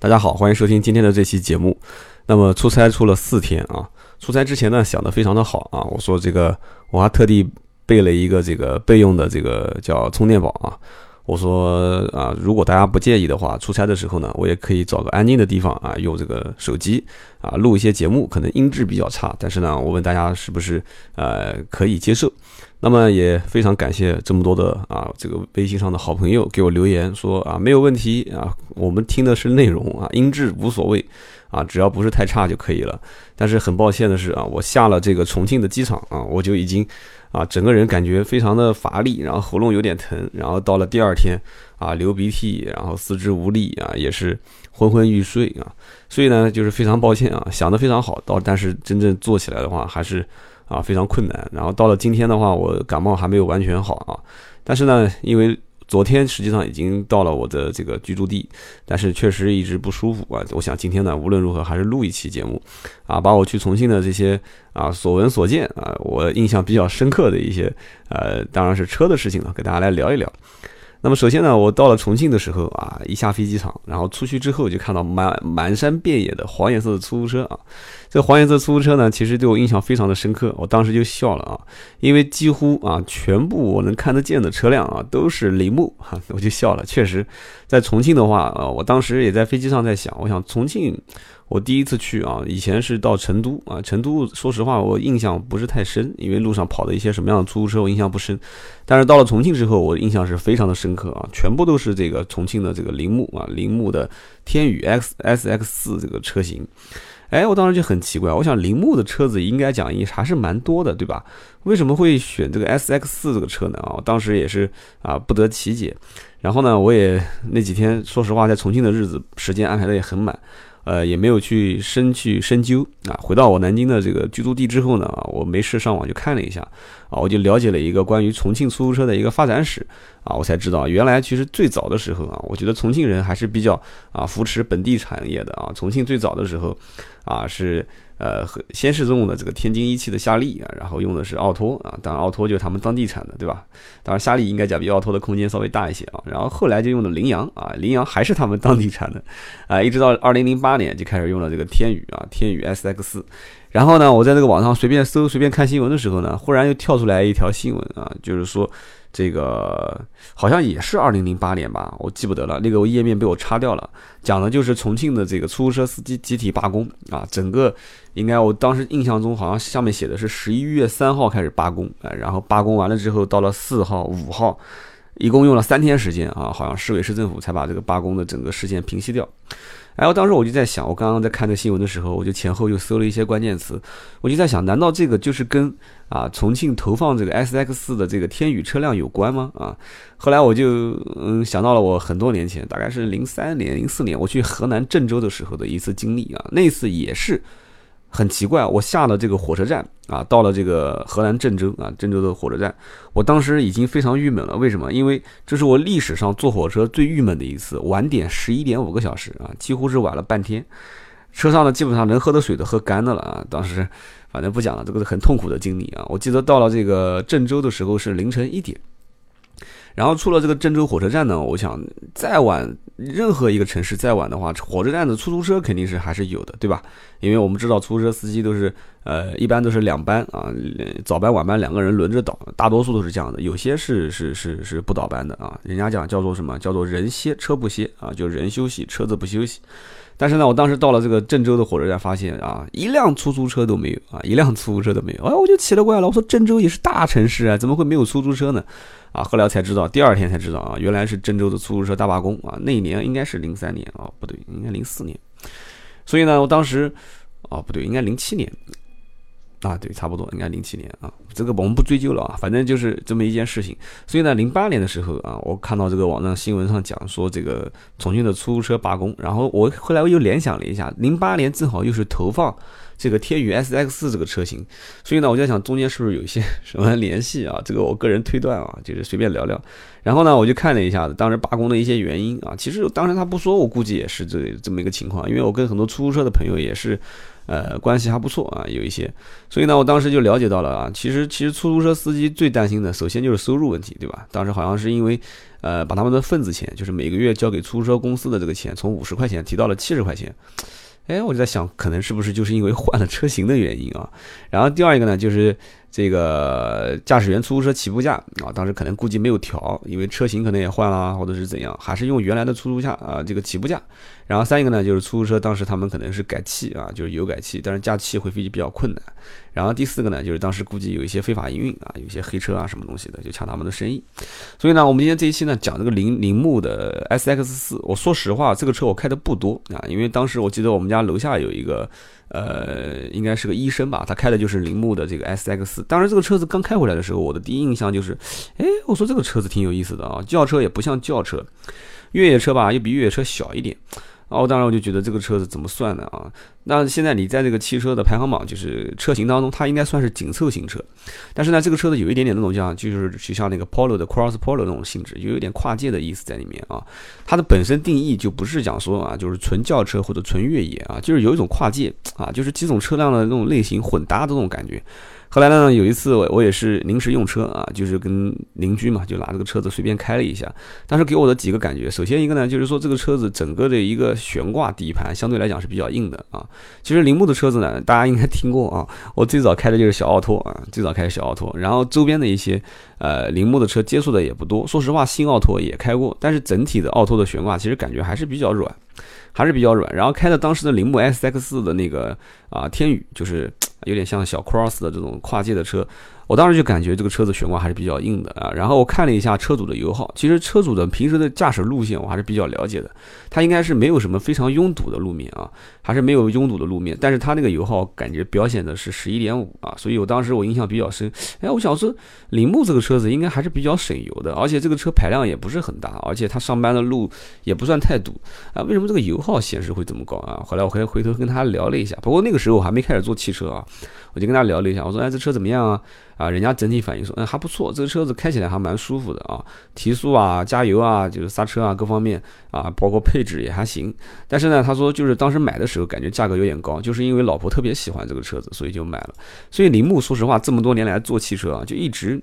大家好，欢迎收听今天的这期节目。那么出差出了四天啊，出差之前呢想的非常的好啊，我说这个我还特地备了一个这个备用的这个叫充电宝啊。我说啊，如果大家不介意的话，出差的时候呢，我也可以找个安静的地方啊，用这个手机啊录一些节目，可能音质比较差，但是呢，我问大家是不是呃可以接受？那么也非常感谢这么多的啊这个微信上的好朋友给我留言说啊没有问题啊，我们听的是内容啊，音质无所谓啊，只要不是太差就可以了。但是很抱歉的是啊，我下了这个重庆的机场啊，我就已经。啊，整个人感觉非常的乏力，然后喉咙有点疼，然后到了第二天啊，流鼻涕，然后四肢无力啊，也是昏昏欲睡啊，所以呢，就是非常抱歉啊，想的非常好，到但是真正做起来的话，还是啊非常困难。然后到了今天的话，我感冒还没有完全好啊，但是呢，因为。昨天实际上已经到了我的这个居住地，但是确实一直不舒服啊。我想今天呢，无论如何还是录一期节目，啊，把我去重庆的这些啊所闻所见啊，我印象比较深刻的一些呃，当然是车的事情了，给大家来聊一聊。那么首先呢，我到了重庆的时候啊，一下飞机场，然后出去之后就看到满满山遍野的黄颜色的出租车啊。这黄颜色出租车呢，其实对我印象非常的深刻，我当时就笑了啊，因为几乎啊全部我能看得见的车辆啊都是铃木哈，我就笑了。确实，在重庆的话啊，我当时也在飞机上在想，我想重庆。我第一次去啊，以前是到成都啊，成都说实话我印象不是太深，因为路上跑的一些什么样的出租车我印象不深。但是到了重庆之后，我印象是非常的深刻啊，全部都是这个重庆的这个铃木啊，铃木的天宇 X S X 四这个车型。哎，我当时就很奇怪，我想铃木的车子应该讲也还是蛮多的，对吧？为什么会选这个 S X 四这个车呢？啊，我当时也是啊不得其解。然后呢，我也那几天说实话在重庆的日子时间安排的也很满。呃，也没有去深去深究啊。回到我南京的这个居住地之后呢，啊，我没事上网就看了一下，啊，我就了解了一个关于重庆出租车的一个发展史，啊，我才知道原来其实最早的时候啊，我觉得重庆人还是比较啊扶持本地产业的啊。重庆最早的时候，啊是。呃，先是用的这个天津一汽的夏利啊，然后用的是奥拓啊，当然奥拓就是他们当地产的，对吧？当然夏利应该讲比奥拓的空间稍微大一些啊。然后后来就用的羚羊啊，羚羊还是他们当地产的啊，一直到二零零八年就开始用了这个天宇啊，天宇 S X。然后呢，我在这个网上随便搜、随便看新闻的时候呢，忽然又跳出来一条新闻啊，就是说。这个好像也是二零零八年吧，我记不得了。那个页面被我擦掉了，讲的就是重庆的这个出租车司机集体罢工啊。整个应该我当时印象中好像上面写的是十一月三号开始罢工，哎，然后罢工完了之后到了四号、五号，一共用了三天时间啊，好像市委市政府才把这个罢工的整个事件平息掉。然后当时我就在想，我刚刚在看这新闻的时候，我就前后又搜了一些关键词，我就在想，难道这个就是跟啊重庆投放这个 S X 四的这个天宇车辆有关吗？啊，后来我就嗯想到了我很多年前，大概是零三年、零四年，我去河南郑州的时候的一次经历啊，那次也是。很奇怪，我下了这个火车站啊，到了这个河南郑州啊，郑州的火车站，我当时已经非常郁闷了。为什么？因为这是我历史上坐火车最郁闷的一次，晚点十一点五个小时啊，几乎是晚了半天。车上呢，基本上能喝的水都喝干的了啊。当时反正不讲了，这个是很痛苦的经历啊。我记得到了这个郑州的时候是凌晨一点。然后出了这个郑州火车站呢，我想再晚任何一个城市再晚的话，火车站的出租车肯定是还是有的，对吧？因为我们知道出租车司机都是呃一般都是两班啊，早班晚班两个人轮着倒，大多数都是这样的，有些是是是是不倒班的啊。人家讲叫做什么？叫做人歇车不歇啊，就人休息车子不休息。但是呢，我当时到了这个郑州的火车站，发现啊一辆出租车都没有啊，一辆出租车都没有。哎，我就奇了怪了，我说郑州也是大城市啊，怎么会没有出租车呢？啊，后来才知道，第二天才知道啊，原来是郑州的出租车大罢工啊。那一年应该是零三年啊，不对，应该零四年。所以呢，我当时，哦，不对，应该零七年。啊，对，差不多应该零七年啊。这个我们不追究了啊，反正就是这么一件事情。所以呢，零八年的时候啊，我看到这个网上新闻上讲说这个重庆的出租车罢工，然后我后来我又联想了一下，零八年正好又是投放这个天宇 S X 四这个车型，所以呢，我就在想中间是不是有一些 什么联系啊？这个我个人推断啊，就是随便聊聊。然后呢，我就看了一下当时罢工的一些原因啊，其实当时他不说，我估计也是这这么一个情况，因为我跟很多出租车的朋友也是。呃，关系还不错啊，有一些，所以呢，我当时就了解到了啊，其实其实出租车司机最担心的，首先就是收入问题，对吧？当时好像是因为，呃，把他们的份子钱，就是每个月交给出租车公司的这个钱，从五十块钱提到了七十块钱，哎，我就在想，可能是不是就是因为换了车型的原因啊？然后第二一个呢，就是。这个驾驶员出租车起步价啊，当时可能估计没有调，因为车型可能也换了，或者是怎样，还是用原来的出租价啊，这个起步价。然后三一个呢，就是出租车当时他们可能是改气啊，就是油改气，但是加气会飞比较困难。然后第四个呢，就是当时估计有一些非法营运啊，有些黑车啊什么东西的，就抢他们的生意。所以呢，我们今天这一期呢讲这个铃铃木的 S X 四，我说实话，这个车我开的不多啊，因为当时我记得我们家楼下有一个。呃，应该是个医生吧，他开的就是铃木的这个 S X。当然，这个车子刚开回来的时候，我的第一印象就是，哎，我说这个车子挺有意思的啊，轿车也不像轿车，越野车吧又比越野车小一点。哦，当然我就觉得这个车子怎么算的啊？那现在你在这个汽车的排行榜，就是车型当中，它应该算是紧凑型车。但是呢，这个车子有一点点那种像，就是就像那个 Polo 的 Cross Polo 那种性质，就有点跨界的意思在里面啊。它的本身定义就不是讲说啊，就是纯轿车或者纯越野啊，就是有一种跨界啊，就是几种车辆的那种类型混搭的那种感觉。后来呢，有一次我我也是临时用车啊，就是跟邻居嘛，就拿这个车子随便开了一下。当时给我的几个感觉，首先一个呢，就是说这个车子整个的一个悬挂底盘相对来讲是比较硬的啊。其实铃木的车子呢，大家应该听过啊，我最早开的就是小奥拓啊，最早开的小奥拓，然后周边的一些呃铃木的车接触的也不多。说实话，新奥拓也开过，但是整体的奥拓的悬挂其实感觉还是比较软。还是比较软，然后开的当时的铃木 S X 的那个啊天宇，就是有点像小 Cross 的这种跨界的车。我当时就感觉这个车子悬挂还是比较硬的啊，然后我看了一下车主的油耗，其实车主的平时的驾驶路线我还是比较了解的，他应该是没有什么非常拥堵的路面啊，还是没有拥堵的路面，但是他那个油耗感觉表现的是十一点五啊，所以我当时我印象比较深，哎，我想说铃木这个车子应该还是比较省油的，而且这个车排量也不是很大，而且他上班的路也不算太堵啊，为什么这个油耗显示会这么高啊？后来我还回头跟他聊了一下，不过那个时候我还没开始做汽车啊，我就跟他聊了一下，我说哎，这车怎么样啊？啊，人家整体反应说，嗯，还不错，这个车子开起来还蛮舒服的啊，提速啊，加油啊，就是刹车啊，各方面啊，包括配置也还行。但是呢，他说就是当时买的时候感觉价格有点高，就是因为老婆特别喜欢这个车子，所以就买了。所以铃木说实话这么多年来做汽车啊，就一直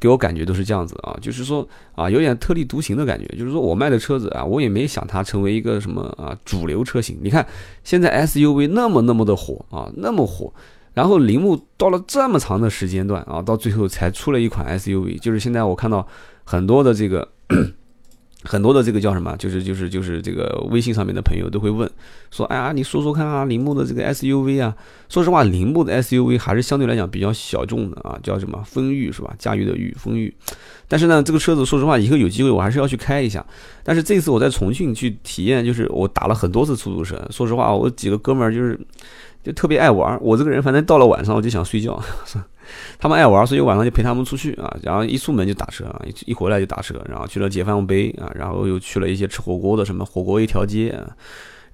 给我感觉都是这样子啊，就是说啊，有点特立独行的感觉。就是说我卖的车子啊，我也没想它成为一个什么啊主流车型。你看现在 SUV 那么那么的火啊，那么火。然后铃木到了这么长的时间段啊，到最后才出了一款 SUV，就是现在我看到很多的这个 很多的这个叫什么，就是就是就是这个微信上面的朋友都会问说，哎呀，你说说看啊，铃木的这个 SUV 啊，说实话，铃木的 SUV 还是相对来讲比较小众的啊，叫什么风裕是吧？驾驭的驭风裕。但是呢，这个车子说实话，以后有机会我还是要去开一下。但是这次我在重庆去体验，就是我打了很多次出租车，说实话，我几个哥们儿就是。就特别爱玩，我这个人反正到了晚上我就想睡觉，他们爱玩，所以晚上就陪他们出去啊，然后一出门就打车啊，一一回来就打车，然后去了解放碑啊，然后又去了一些吃火锅的什么火锅一条街啊，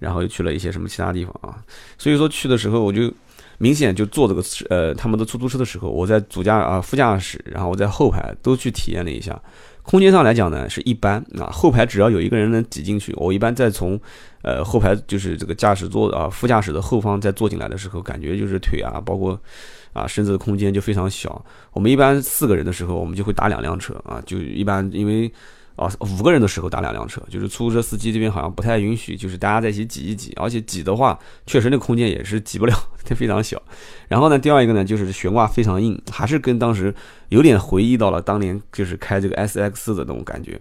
然后又去了一些什么其他地方啊，所以说去的时候我就明显就坐这个呃他们的出租车的时候，我在主驾啊副驾驶，然后我在后排都去体验了一下。空间上来讲呢是一般啊，后排只要有一个人能挤进去，我一般再从，呃后排就是这个驾驶座啊副驾驶的后方再坐进来的时候，感觉就是腿啊包括啊身子的空间就非常小。我们一般四个人的时候，我们就会打两辆车啊，就一般因为。啊，五个人的时候打两辆车，就是出租车司机这边好像不太允许，就是大家在一起挤一挤，而且挤的话，确实那空间也是挤不了，它 非常小。然后呢，第二一个呢，就是悬挂非常硬，还是跟当时有点回忆到了当年就是开这个 S X 的那种感觉，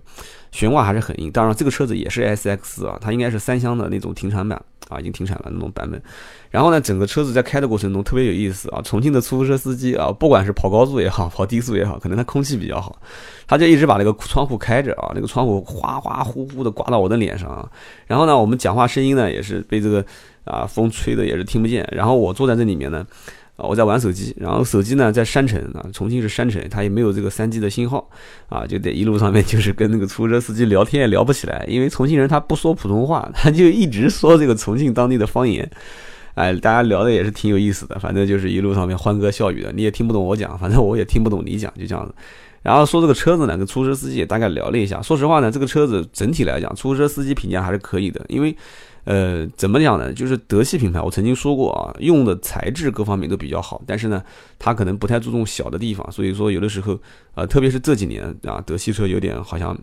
悬挂还是很硬。当然，这个车子也是 S X 啊，它应该是三厢的那种停产版。啊，已经停产了那种版本。然后呢，整个车子在开的过程中特别有意思啊。重庆的出租车司机啊，不管是跑高速也好，跑低速也好，可能他空气比较好，他就一直把那个窗户开着啊，那个窗户哗哗呼呼的刮到我的脸上啊。然后呢，我们讲话声音呢也是被这个啊风吹的也是听不见。然后我坐在这里面呢。我在玩手机，然后手机呢在山城啊，重庆是山城，它也没有这个三 G 的信号啊，就得一路上面就是跟那个出租车司机聊天也聊不起来，因为重庆人他不说普通话，他就一直说这个重庆当地的方言。哎，大家聊的也是挺有意思的，反正就是一路上面欢歌笑语的，你也听不懂我讲，反正我也听不懂你讲，就这样子。然后说这个车子呢，跟出租车司机也大概聊了一下。说实话呢，这个车子整体来讲，出租车司机评价还是可以的，因为，呃，怎么讲呢？就是德系品牌，我曾经说过啊，用的材质各方面都比较好，但是呢，它可能不太注重小的地方，所以说有的时候，呃，特别是这几年啊，德系车有点好像。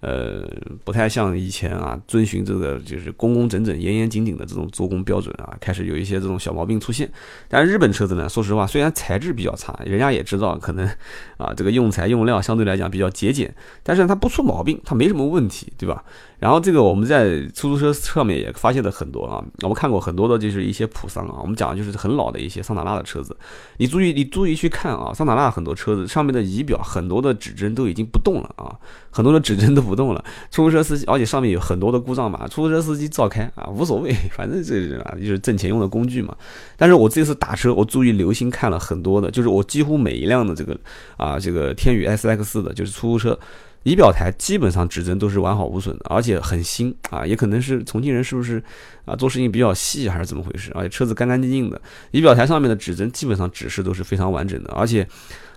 呃，不太像以前啊，遵循这个就是工工整整、严严谨谨的这种做工标准啊，开始有一些这种小毛病出现。但是日本车子呢，说实话，虽然材质比较差，人家也知道可能啊，这个用材用料相对来讲比较节俭，但是它不出毛病，它没什么问题，对吧？然后这个我们在出租车上面也发现了很多啊，我们看过很多的就是一些普桑啊，我们讲的就是很老的一些桑塔纳的车子，你注意你注意去看啊，桑塔纳很多车子上面的仪表很多的指针都已经不动了啊，很多的指针都不动了，出租车司机而且上面有很多的故障码，出租车司机照开啊无所谓，反正这啊就是挣钱用的工具嘛。但是我这次打车，我注意留心看了很多的，就是我几乎每一辆的这个啊这个天宇 S X 的就是出租车。仪表台基本上指针都是完好无损的，而且很新啊，也可能是重庆人是不是啊做事情比较细还是怎么回事？而且车子干干净净的，仪表台上面的指针基本上指示都是非常完整的，而且。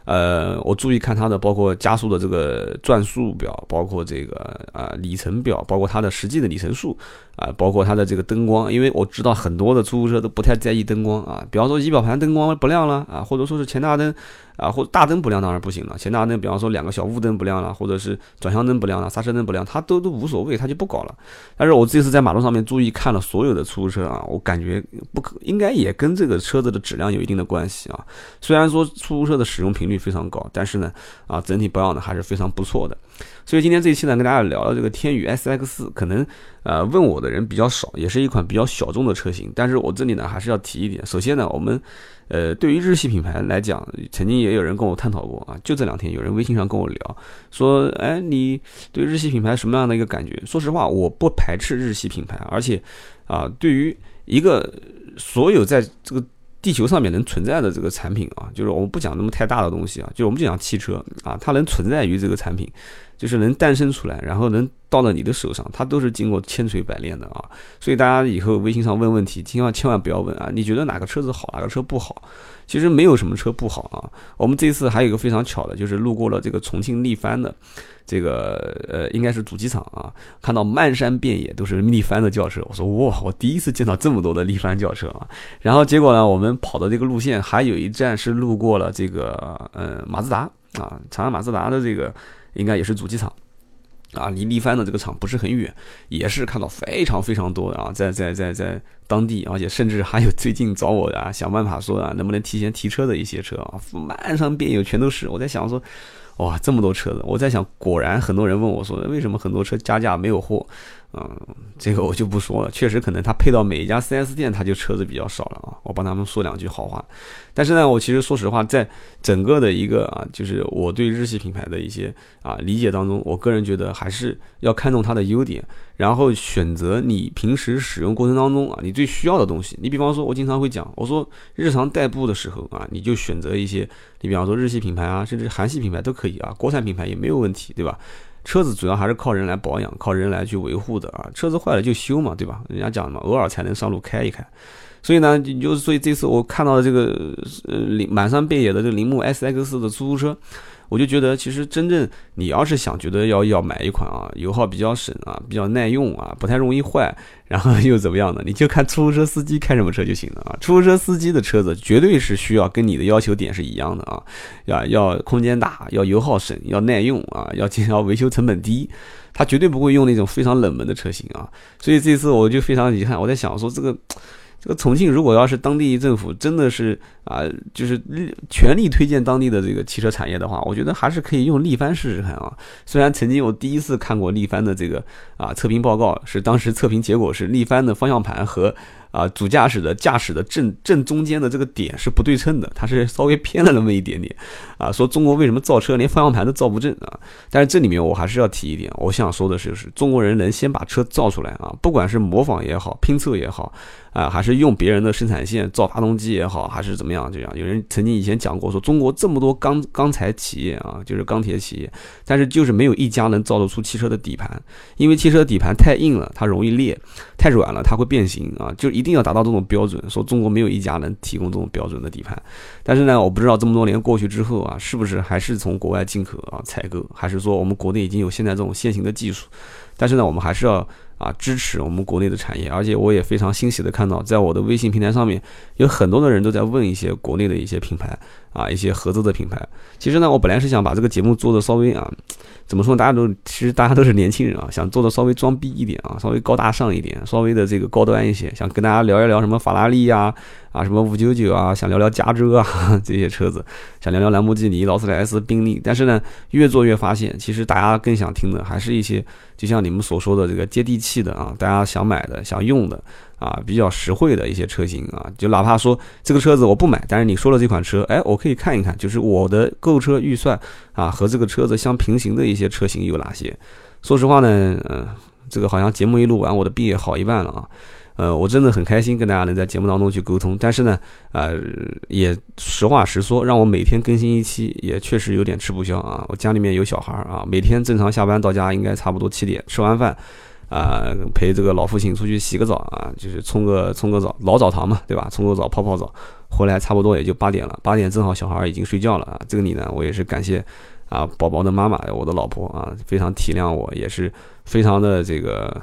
呃，我注意看它的，包括加速的这个转速表，包括这个啊里程表，包括它的实际的里程数，啊，包括它的这个灯光，因为我知道很多的出租车都不太在意灯光啊，比方说仪表盘灯光不亮了啊，或者说是前大灯啊，或者大灯不亮当然不行了，前大灯比方说两个小雾灯不亮了，或者是转向灯不亮了，刹车灯不亮，它都都无所谓，它就不搞了。但是我这次在马路上面注意看了所有的出租车啊，我感觉不可应该也跟这个车子的质量有一定的关系啊，虽然说出租车的使用频率。非常高，但是呢，啊，整体保养的还是非常不错的。所以今天这一期呢，跟大家聊了这个天宇 S X，可能呃问我的人比较少，也是一款比较小众的车型。但是我这里呢还是要提一点，首先呢，我们呃对于日系品牌来讲，曾经也有人跟我探讨过啊，就这两天有人微信上跟我聊说，哎，你对日系品牌什么样的一个感觉？说实话，我不排斥日系品牌，而且啊，对于一个所有在这个。地球上面能存在的这个产品啊，就是我们不讲那么太大的东西啊，就我们就讲汽车啊，它能存在于这个产品，就是能诞生出来，然后能到了你的手上，它都是经过千锤百炼的啊。所以大家以后微信上问问题，千万千万不要问啊，你觉得哪个车子好，哪个车不好？其实没有什么车不好啊。我们这次还有一个非常巧的，就是路过了这个重庆力帆的。这个呃，应该是主机厂啊，看到漫山遍野都是力帆的轿车，我说哇，我第一次见到这么多的力帆轿车啊。然后结果呢，我们跑的这个路线还有一站是路过了这个呃马自达啊，长安马自达的这个应该也是主机厂啊，离力帆的这个厂不是很远，也是看到非常非常多的啊，在在在在当地，而且甚至还有最近找我啊，想办法说啊，能不能提前提车的一些车啊，漫山遍野全都是，我在想说。哇，这么多车子！我在想，果然很多人问我说，为什么很多车加价没有货？嗯，这个我就不说了。确实，可能他配到每一家 4S 店，他就车子比较少了啊。我帮他们说两句好话。但是呢，我其实说实话，在整个的一个啊，就是我对日系品牌的一些啊理解当中，我个人觉得还是要看重它的优点，然后选择你平时使用过程当中啊，你最需要的东西。你比方说，我经常会讲，我说日常代步的时候啊，你就选择一些，你比方说日系品牌啊，甚至韩系品牌都可以啊，国产品牌也没有问题，对吧？车子主要还是靠人来保养，靠人来去维护的啊。车子坏了就修嘛，对吧？人家讲嘛，偶尔才能上路开一开。所以呢，就所以这次我看到的这个呃，满山遍野的这铃木 S X 的出租车。我就觉得，其实真正你要是想觉得要要买一款啊，油耗比较省啊，比较耐用啊，不太容易坏，然后又怎么样的，你就看出租车司机开什么车就行了啊。出租车司机的车子绝对是需要跟你的要求点是一样的啊，要要空间大，要油耗省，要耐用啊，要 要维修成本低，他绝对不会用那种非常冷门的车型啊。所以这次我就非常遗憾，我在想说这个。这个重庆如果要是当地政府真的是啊，就是全力推荐当地的这个汽车产业的话，我觉得还是可以用力帆试试看啊。虽然曾经我第一次看过力帆的这个啊测评报告，是当时测评结果是力帆的方向盘和。啊，主驾驶的驾驶的正正中间的这个点是不对称的，它是稍微偏了那么一点点。啊，说中国为什么造车连方向盘都造不正啊？但是这里面我还是要提一点，我想说的是，是中国人能先把车造出来啊，不管是模仿也好，拼凑也好，啊，还是用别人的生产线造发动机也好，还是怎么样，这样有人曾经以前讲过，说中国这么多钢钢材企业啊，就是钢铁企业，但是就是没有一家能造得出汽车的底盘，因为汽车底盘太硬了，它容易裂；太软了，它会变形啊，就一。定要达到这种标准，说中国没有一家能提供这种标准的底盘。但是呢，我不知道这么多年过去之后啊，是不是还是从国外进口啊采购，还是说我们国内已经有现在这种现行的技术？但是呢，我们还是要。啊，支持我们国内的产业，而且我也非常欣喜的看到，在我的微信平台上面，有很多的人都在问一些国内的一些品牌啊，一些合资的品牌。其实呢，我本来是想把这个节目做的稍微啊，怎么说？大家都其实大家都是年轻人啊，想做的稍微装逼一点啊，稍微高大上一点，稍微的这个高端一些，想跟大家聊一聊什么法拉利呀。啊，什么五九九啊，想聊聊加州啊 这些车子，想聊聊兰博基尼、劳斯莱斯、宾利，但是呢，越做越发现，其实大家更想听的还是一些，就像你们所说的这个接地气的啊，大家想买的、想用的啊，比较实惠的一些车型啊，就哪怕说这个车子我不买，但是你说了这款车，哎，我可以看一看，就是我的购车预算啊和这个车子相平行的一些车型有哪些。说实话呢，嗯，这个好像节目一录完，我的币也好一半了啊。呃，我真的很开心跟大家能在节目当中去沟通，但是呢，呃，也实话实说，让我每天更新一期也确实有点吃不消啊。我家里面有小孩啊，每天正常下班到家应该差不多七点，吃完饭，啊，陪这个老父亲出去洗个澡啊，就是冲个冲个澡，老澡堂嘛，对吧？冲个澡泡泡澡，回来差不多也就八点了，八点正好小孩已经睡觉了啊。这个你呢，我也是感谢啊，宝宝的妈妈，我的老婆啊，非常体谅我，也是非常的这个。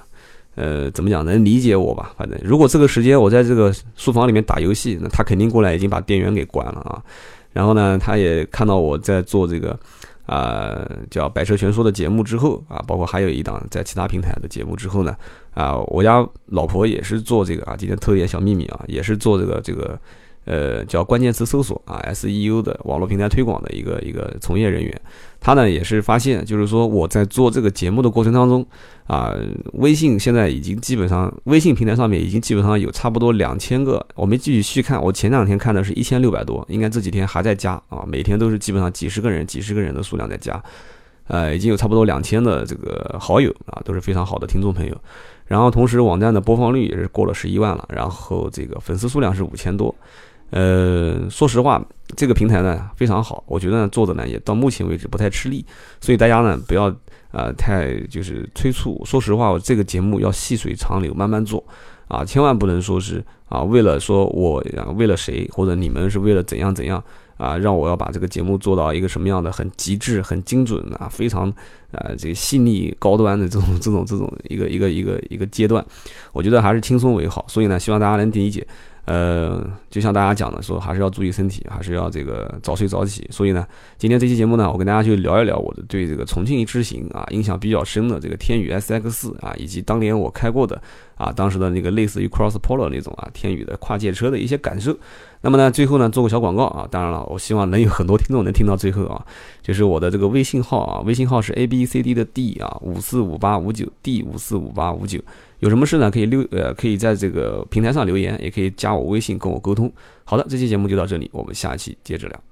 呃，怎么讲？能理解我吧？反正如果这个时间我在这个书房里面打游戏，那他肯定过来已经把电源给关了啊。然后呢，他也看到我在做这个啊叫《百车全说》的节目之后啊，包括还有一档在其他平台的节目之后呢，啊，我家老婆也是做这个啊，今天偷点小秘密啊，也是做这个这个。呃，叫关键词搜索啊，SEU 的网络平台推广的一个一个从业人员，他呢也是发现，就是说我在做这个节目的过程当中啊，微信现在已经基本上，微信平台上面已经基本上有差不多两千个，我没继续细看，我前两天看的是一千六百多，应该这几天还在加啊，每天都是基本上几十个人、几十个人的数量在加，呃，已经有差不多两千的这个好友啊，都是非常好的听众朋友，然后同时网站的播放率也是过了十一万了，然后这个粉丝数量是五千多。呃，说实话，这个平台呢非常好，我觉得呢做的呢也到目前为止不太吃力，所以大家呢不要呃太就是催促。说实话，我这个节目要细水长流，慢慢做啊，千万不能说是啊为了说我为了谁或者你们是为了怎样怎样啊，让我要把这个节目做到一个什么样的很极致、很精准啊，非常啊这个细腻高端的这种这种这种一个一个一个一个阶段，我觉得还是轻松为好。所以呢，希望大家能理解。呃，就像大家讲的，说还是要注意身体，还是要这个早睡早起。所以呢，今天这期节目呢，我跟大家去聊一聊我的对这个重庆之行啊印象比较深的这个天宇 SX 四啊，以及当年我开过的啊当时的那个类似于 Cross Polo 那种啊天宇的跨界车的一些感受。那么呢，最后呢做个小广告啊，当然了，我希望能有很多听众能听到最后啊，就是我的这个微信号啊，微信号是 A B C D 的 D 啊五四五八五九 D 五四五八五九。有什么事呢？可以留呃，可以在这个平台上留言，也可以加我微信跟我沟通。好的，这期节目就到这里，我们下期接着聊。